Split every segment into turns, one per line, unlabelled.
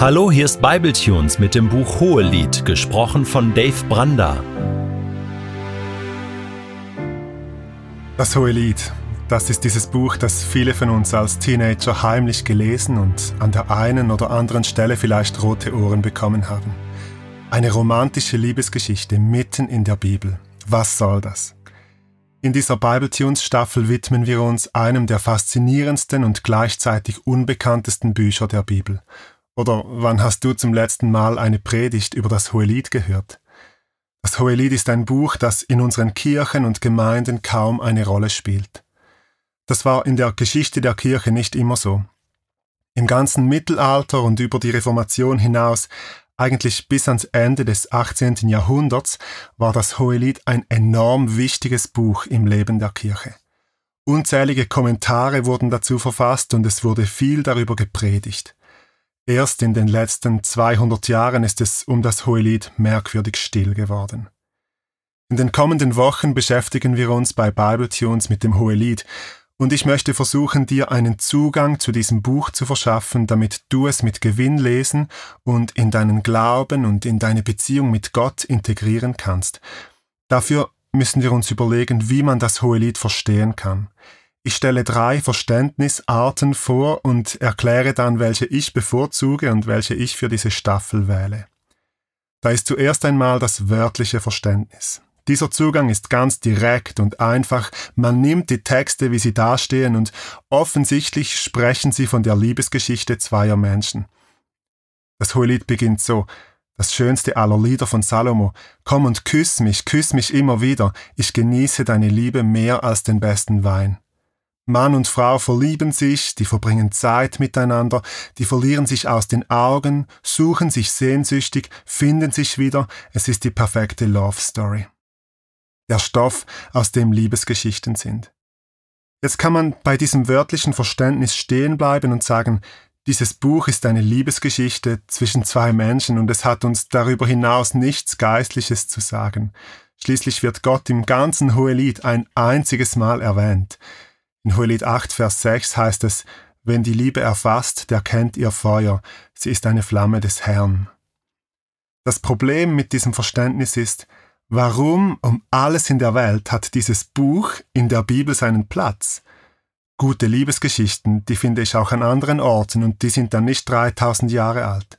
Hallo, hier ist Bibletunes mit dem Buch Hohelied, gesprochen von Dave Branda.
Das Hohelied, das ist dieses Buch, das viele von uns als Teenager heimlich gelesen und an der einen oder anderen Stelle vielleicht rote Ohren bekommen haben. Eine romantische Liebesgeschichte mitten in der Bibel. Was soll das? In dieser Bibletunes-Staffel widmen wir uns einem der faszinierendsten und gleichzeitig unbekanntesten Bücher der Bibel oder wann hast du zum letzten Mal eine Predigt über das Hohelied gehört? Das Hohelied ist ein Buch, das in unseren Kirchen und Gemeinden kaum eine Rolle spielt. Das war in der Geschichte der Kirche nicht immer so. Im ganzen Mittelalter und über die Reformation hinaus, eigentlich bis ans Ende des 18. Jahrhunderts, war das Hohelied ein enorm wichtiges Buch im Leben der Kirche. Unzählige Kommentare wurden dazu verfasst und es wurde viel darüber gepredigt. Erst in den letzten 200 Jahren ist es um das Hohelied merkwürdig still geworden. In den kommenden Wochen beschäftigen wir uns bei Bible Tunes mit dem Hohelied und ich möchte versuchen, dir einen Zugang zu diesem Buch zu verschaffen, damit du es mit Gewinn lesen und in deinen Glauben und in deine Beziehung mit Gott integrieren kannst. Dafür müssen wir uns überlegen, wie man das Hohelied verstehen kann. Ich stelle drei Verständnisarten vor und erkläre dann, welche ich bevorzuge und welche ich für diese Staffel wähle. Da ist zuerst einmal das wörtliche Verständnis. Dieser Zugang ist ganz direkt und einfach. Man nimmt die Texte, wie sie dastehen, und offensichtlich sprechen sie von der Liebesgeschichte zweier Menschen. Das Hohelied beginnt so. Das schönste aller Lieder von Salomo. Komm und küss mich, küss mich immer wieder. Ich genieße deine Liebe mehr als den besten Wein. Mann und Frau verlieben sich, die verbringen Zeit miteinander, die verlieren sich aus den Augen, suchen sich sehnsüchtig, finden sich wieder, es ist die perfekte Love Story. Der Stoff, aus dem Liebesgeschichten sind. Jetzt kann man bei diesem wörtlichen Verständnis stehen bleiben und sagen, dieses Buch ist eine Liebesgeschichte zwischen zwei Menschen und es hat uns darüber hinaus nichts Geistliches zu sagen. Schließlich wird Gott im ganzen Hohelied ein einziges Mal erwähnt. In Hohelied 8, Vers 6 heißt es, wenn die Liebe erfasst, der kennt ihr Feuer, sie ist eine Flamme des Herrn. Das Problem mit diesem Verständnis ist, warum um alles in der Welt hat dieses Buch in der Bibel seinen Platz? Gute Liebesgeschichten, die finde ich auch an anderen Orten und die sind dann nicht 3000 Jahre alt.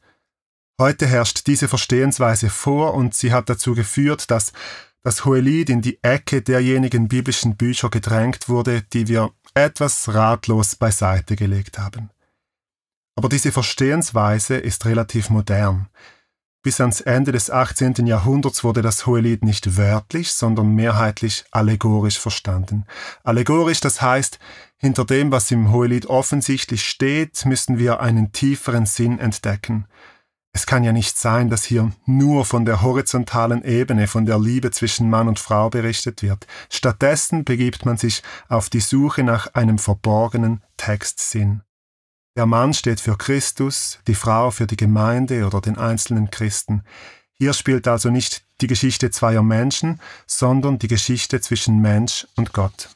Heute herrscht diese Verstehensweise vor und sie hat dazu geführt, dass das Hohelied in die Ecke derjenigen biblischen Bücher gedrängt wurde, die wir etwas ratlos beiseite gelegt haben. Aber diese Verstehensweise ist relativ modern. Bis ans Ende des 18. Jahrhunderts wurde das Hohelied nicht wörtlich, sondern mehrheitlich allegorisch verstanden. Allegorisch, das heißt, hinter dem, was im Hohelied offensichtlich steht, müssen wir einen tieferen Sinn entdecken. Es kann ja nicht sein, dass hier nur von der horizontalen Ebene, von der Liebe zwischen Mann und Frau berichtet wird. Stattdessen begibt man sich auf die Suche nach einem verborgenen Textsinn. Der Mann steht für Christus, die Frau für die Gemeinde oder den einzelnen Christen. Hier spielt also nicht die Geschichte zweier Menschen, sondern die Geschichte zwischen Mensch und Gott.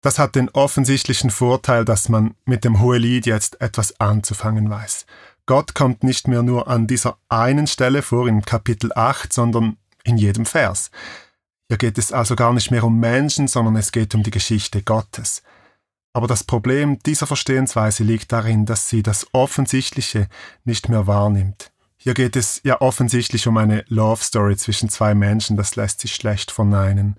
Das hat den offensichtlichen Vorteil, dass man mit dem Hohelied jetzt etwas anzufangen weiß. Gott kommt nicht mehr nur an dieser einen Stelle vor in Kapitel 8, sondern in jedem Vers. Hier geht es also gar nicht mehr um Menschen, sondern es geht um die Geschichte Gottes. Aber das Problem dieser Verstehensweise liegt darin, dass sie das Offensichtliche nicht mehr wahrnimmt. Hier geht es ja offensichtlich um eine Love Story zwischen zwei Menschen, das lässt sich schlecht verneinen.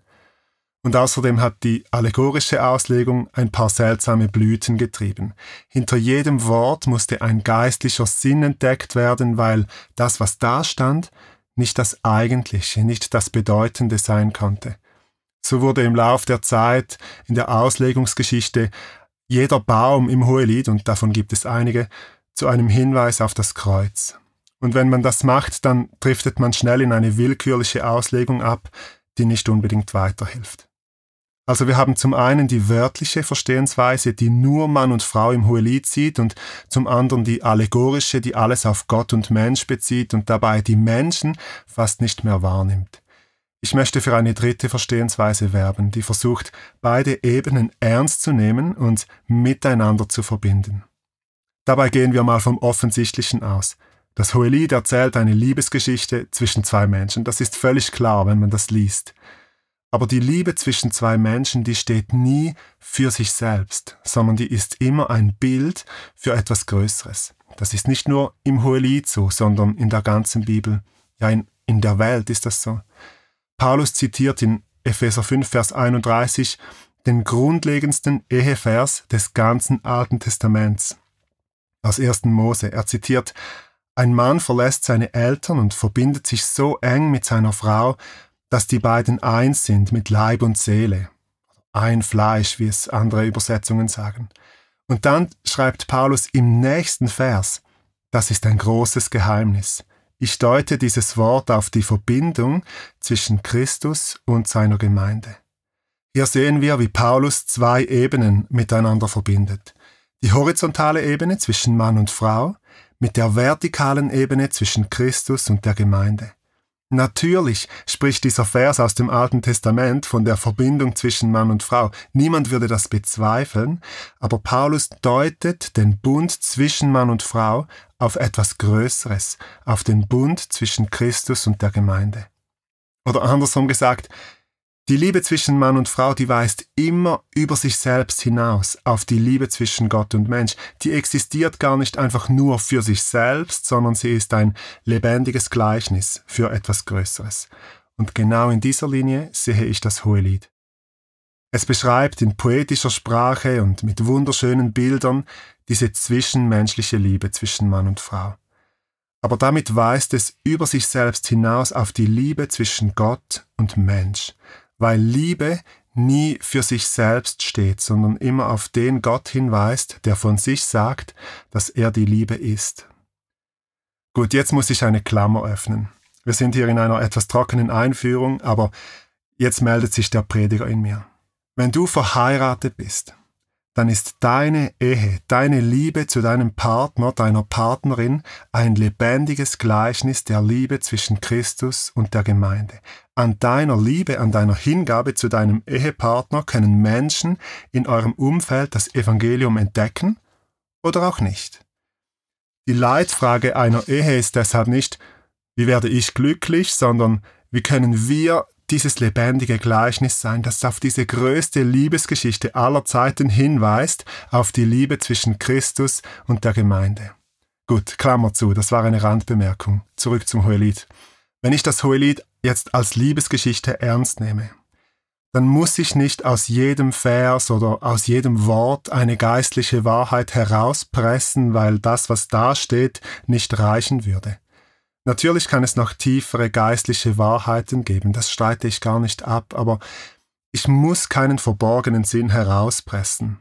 Und außerdem hat die allegorische Auslegung ein paar seltsame Blüten getrieben. Hinter jedem Wort musste ein geistlicher Sinn entdeckt werden, weil das, was da stand, nicht das Eigentliche, nicht das Bedeutende sein konnte. So wurde im Lauf der Zeit in der Auslegungsgeschichte jeder Baum im Hohelied, und davon gibt es einige, zu einem Hinweis auf das Kreuz. Und wenn man das macht, dann driftet man schnell in eine willkürliche Auslegung ab, die nicht unbedingt weiterhilft. Also wir haben zum einen die wörtliche Verstehensweise, die nur Mann und Frau im Hohelied sieht, und zum anderen die allegorische, die alles auf Gott und Mensch bezieht und dabei die Menschen fast nicht mehr wahrnimmt. Ich möchte für eine dritte Verstehensweise werben, die versucht, beide Ebenen ernst zu nehmen und miteinander zu verbinden. Dabei gehen wir mal vom Offensichtlichen aus. Das Hohelied erzählt eine Liebesgeschichte zwischen zwei Menschen. Das ist völlig klar, wenn man das liest. Aber die Liebe zwischen zwei Menschen, die steht nie für sich selbst, sondern die ist immer ein Bild für etwas Größeres. Das ist nicht nur im Hohelied so, sondern in der ganzen Bibel. Ja, in, in der Welt ist das so. Paulus zitiert in Epheser 5, Vers 31 den grundlegendsten Ehevers des ganzen Alten Testaments aus 1. Mose. Er zitiert, ein Mann verlässt seine Eltern und verbindet sich so eng mit seiner Frau, dass die beiden eins sind mit Leib und Seele. Ein Fleisch, wie es andere Übersetzungen sagen. Und dann schreibt Paulus im nächsten Vers, das ist ein großes Geheimnis. Ich deute dieses Wort auf die Verbindung zwischen Christus und seiner Gemeinde. Hier sehen wir, wie Paulus zwei Ebenen miteinander verbindet. Die horizontale Ebene zwischen Mann und Frau mit der vertikalen Ebene zwischen Christus und der Gemeinde. Natürlich spricht dieser Vers aus dem Alten Testament von der Verbindung zwischen Mann und Frau. Niemand würde das bezweifeln, aber Paulus deutet den Bund zwischen Mann und Frau auf etwas Größeres, auf den Bund zwischen Christus und der Gemeinde. Oder andersrum gesagt, die Liebe zwischen Mann und Frau, die weist immer über sich selbst hinaus auf die Liebe zwischen Gott und Mensch. Die existiert gar nicht einfach nur für sich selbst, sondern sie ist ein lebendiges Gleichnis für etwas Größeres. Und genau in dieser Linie sehe ich das Hohelied. Es beschreibt in poetischer Sprache und mit wunderschönen Bildern diese zwischenmenschliche Liebe zwischen Mann und Frau. Aber damit weist es über sich selbst hinaus auf die Liebe zwischen Gott und Mensch, weil Liebe nie für sich selbst steht, sondern immer auf den Gott hinweist, der von sich sagt, dass er die Liebe ist. Gut, jetzt muss ich eine Klammer öffnen. Wir sind hier in einer etwas trockenen Einführung, aber jetzt meldet sich der Prediger in mir. Wenn du verheiratet bist, dann ist deine Ehe, deine Liebe zu deinem Partner, deiner Partnerin ein lebendiges Gleichnis der Liebe zwischen Christus und der Gemeinde. An deiner Liebe, an deiner Hingabe zu deinem Ehepartner können Menschen in eurem Umfeld das Evangelium entdecken oder auch nicht. Die Leitfrage einer Ehe ist deshalb nicht, wie werde ich glücklich, sondern wie können wir dieses lebendige Gleichnis sein, das auf diese größte Liebesgeschichte aller Zeiten hinweist, auf die Liebe zwischen Christus und der Gemeinde. Gut, Klammer zu, das war eine Randbemerkung. Zurück zum Hohelied. Wenn ich das Hohelied jetzt als Liebesgeschichte ernst nehme, dann muss ich nicht aus jedem Vers oder aus jedem Wort eine geistliche Wahrheit herauspressen, weil das, was da steht, nicht reichen würde. Natürlich kann es noch tiefere geistliche Wahrheiten geben, das streite ich gar nicht ab, aber ich muss keinen verborgenen Sinn herauspressen.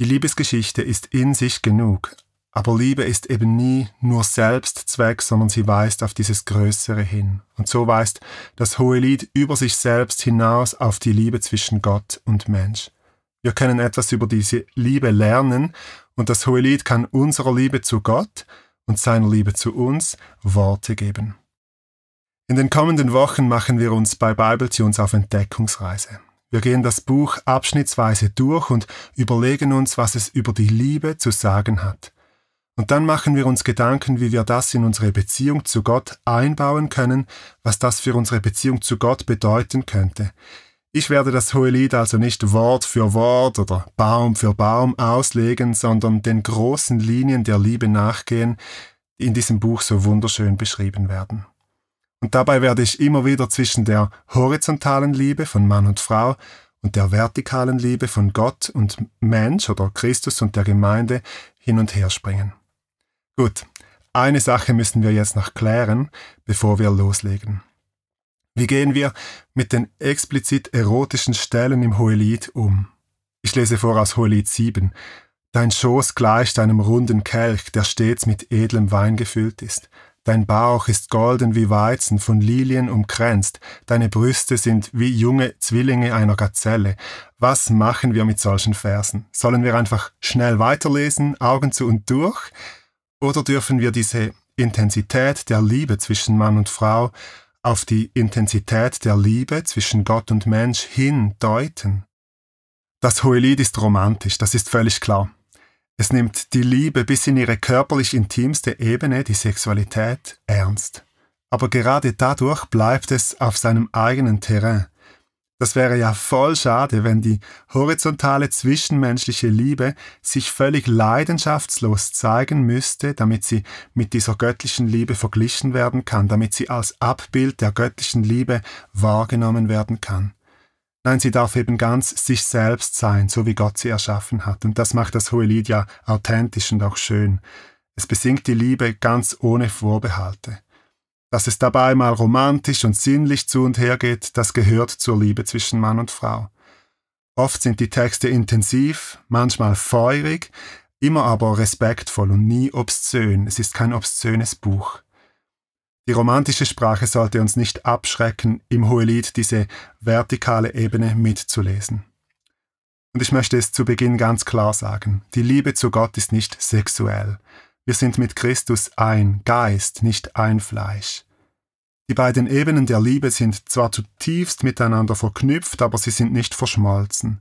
Die Liebesgeschichte ist in sich genug, aber Liebe ist eben nie nur Selbstzweck, sondern sie weist auf dieses Größere hin. Und so weist das Hohe Lied über sich selbst hinaus auf die Liebe zwischen Gott und Mensch. Wir können etwas über diese Liebe lernen und das Hohe Lied kann unserer Liebe zu Gott und seiner Liebe zu uns Worte geben. In den kommenden Wochen machen wir uns bei Bibletunes auf Entdeckungsreise. Wir gehen das Buch abschnittsweise durch und überlegen uns, was es über die Liebe zu sagen hat. Und dann machen wir uns Gedanken, wie wir das in unsere Beziehung zu Gott einbauen können, was das für unsere Beziehung zu Gott bedeuten könnte. Ich werde das Hohe Lied also nicht Wort für Wort oder Baum für Baum auslegen, sondern den großen Linien der Liebe nachgehen, die in diesem Buch so wunderschön beschrieben werden. Und dabei werde ich immer wieder zwischen der horizontalen Liebe von Mann und Frau und der vertikalen Liebe von Gott und Mensch oder Christus und der Gemeinde hin und her springen. Gut, eine Sache müssen wir jetzt noch klären, bevor wir loslegen. Wie gehen wir mit den explizit erotischen Stellen im Hohelied um? Ich lese vor aus Hohelied 7. Dein Schoß gleicht einem runden Kelch, der stets mit edlem Wein gefüllt ist. Dein Bauch ist golden wie Weizen, von Lilien umkränzt, deine Brüste sind wie junge Zwillinge einer Gazelle. Was machen wir mit solchen Versen? Sollen wir einfach schnell weiterlesen, Augen zu und durch? Oder dürfen wir diese Intensität der Liebe zwischen Mann und Frau auf die Intensität der Liebe zwischen Gott und Mensch hindeuten. Das Hohelied ist romantisch, das ist völlig klar. Es nimmt die Liebe bis in ihre körperlich intimste Ebene, die Sexualität, ernst. Aber gerade dadurch bleibt es auf seinem eigenen Terrain. Das wäre ja voll schade, wenn die horizontale zwischenmenschliche Liebe sich völlig leidenschaftslos zeigen müsste, damit sie mit dieser göttlichen Liebe verglichen werden kann, damit sie als Abbild der göttlichen Liebe wahrgenommen werden kann. Nein, sie darf eben ganz sich selbst sein, so wie Gott sie erschaffen hat. Und das macht das Hohelied ja authentisch und auch schön. Es besingt die Liebe ganz ohne Vorbehalte. Dass es dabei mal romantisch und sinnlich zu und her geht, das gehört zur Liebe zwischen Mann und Frau. Oft sind die Texte intensiv, manchmal feurig, immer aber respektvoll und nie obszön. Es ist kein obszönes Buch. Die romantische Sprache sollte uns nicht abschrecken, im Hohelied diese vertikale Ebene mitzulesen. Und ich möchte es zu Beginn ganz klar sagen, die Liebe zu Gott ist nicht sexuell. Wir sind mit Christus ein Geist, nicht ein Fleisch. Die beiden Ebenen der Liebe sind zwar zutiefst miteinander verknüpft, aber sie sind nicht verschmolzen.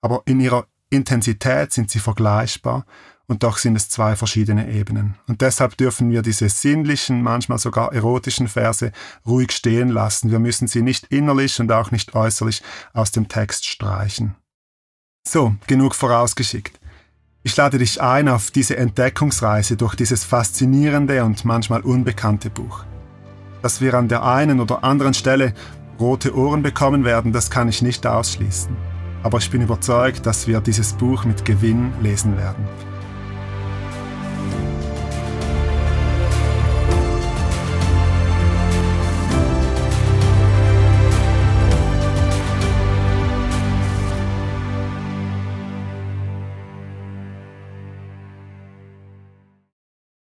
Aber in ihrer Intensität sind sie vergleichbar und doch sind es zwei verschiedene Ebenen. Und deshalb dürfen wir diese sinnlichen, manchmal sogar erotischen Verse ruhig stehen lassen. Wir müssen sie nicht innerlich und auch nicht äußerlich aus dem Text streichen. So, genug vorausgeschickt. Ich lade dich ein auf diese Entdeckungsreise durch dieses faszinierende und manchmal unbekannte Buch. Dass wir an der einen oder anderen Stelle rote Ohren bekommen werden, das kann ich nicht ausschließen. Aber ich bin überzeugt, dass wir dieses Buch mit Gewinn lesen werden.